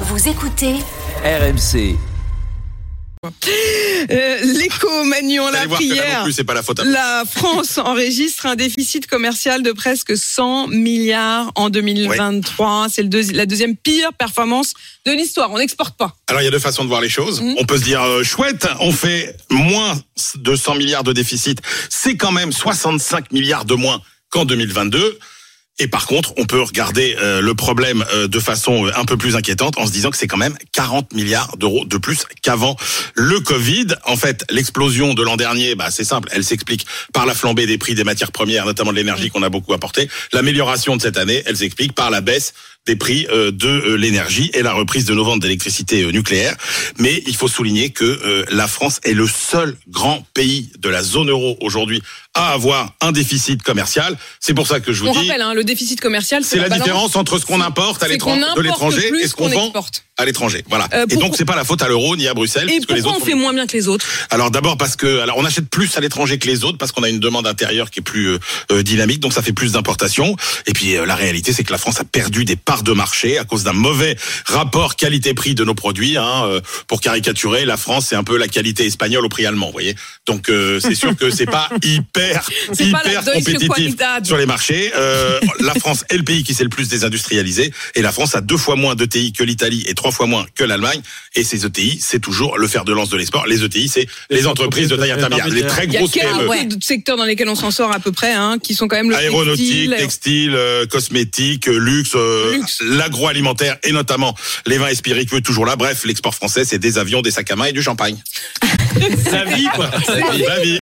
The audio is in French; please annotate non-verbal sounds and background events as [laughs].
Vous écoutez RMC. Euh, L'écho la prière. plus, pas la faute La France enregistre un déficit commercial de presque 100 milliards en 2023. C'est deuxi- la deuxième pire performance de l'histoire. On n'exporte pas. Alors il y a deux façons de voir les choses. Mhm. On peut se dire euh, chouette, on fait moins de 100 milliards de déficit, c'est quand même 65 milliards de moins qu'en 2022. Et par contre, on peut regarder euh, le problème euh, de façon euh, un peu plus inquiétante en se disant que c'est quand même 40 milliards d'euros de plus qu'avant le Covid. En fait, l'explosion de l'an dernier, bah, c'est simple, elle s'explique par la flambée des prix des matières premières, notamment de l'énergie qu'on a beaucoup apporté. L'amélioration de cette année, elle s'explique par la baisse des prix euh, de euh, l'énergie et la reprise de nos ventes d'électricité euh, nucléaire. Mais il faut souligner que la France est le seul grand pays de la zone euro aujourd'hui à avoir un déficit commercial. C'est pour ça que je vous On dis, rappelle, hein, le déficit commercial, c'est la différence entre ce qu'on importe à l'étranger, de l'étranger et ce qu'on vend exporte. à l'étranger. Voilà. Euh, et donc c'est pas la faute à l'euro ni à Bruxelles. Et parce que les pourquoi autres on fait moins bien que les autres? Alors d'abord parce que alors on achète plus à l'étranger que les autres parce qu'on a une demande intérieure qui est plus euh, dynamique donc ça fait plus d'importations et puis euh, la réalité c'est que la France a perdu des parts de marché à cause d'un mauvais rapport qualité-prix de nos produits hein, euh, pour caricaturer la France c'est un peu la qualité espagnole au prix allemand vous voyez. Donc euh, c'est sûr que c'est pas [laughs] hyper pas hyper Deutsche compétitif sur les marchés. Euh, la France est le pays qui s'est le plus désindustrialisé et la France a deux fois moins d'ETI que l'Italie et trois fois moins que l'Allemagne. Et ces ETI c'est toujours le fer de lance de l'export les ETI c'est les, entreprises de taille intermédiaire les très Il y a grosses de secteurs dans lesquels on s'en sort à peu près, hein, qui sont quand même le aéronautique, textile, textile, euh, cosmétique, euh, luxe, l'agroalimentaire et notamment les vins et spiritueux toujours là. Bref, l'export français, c'est des avions, des sacs à main et du champagne. [laughs] Sa vie, quoi. Sa vie.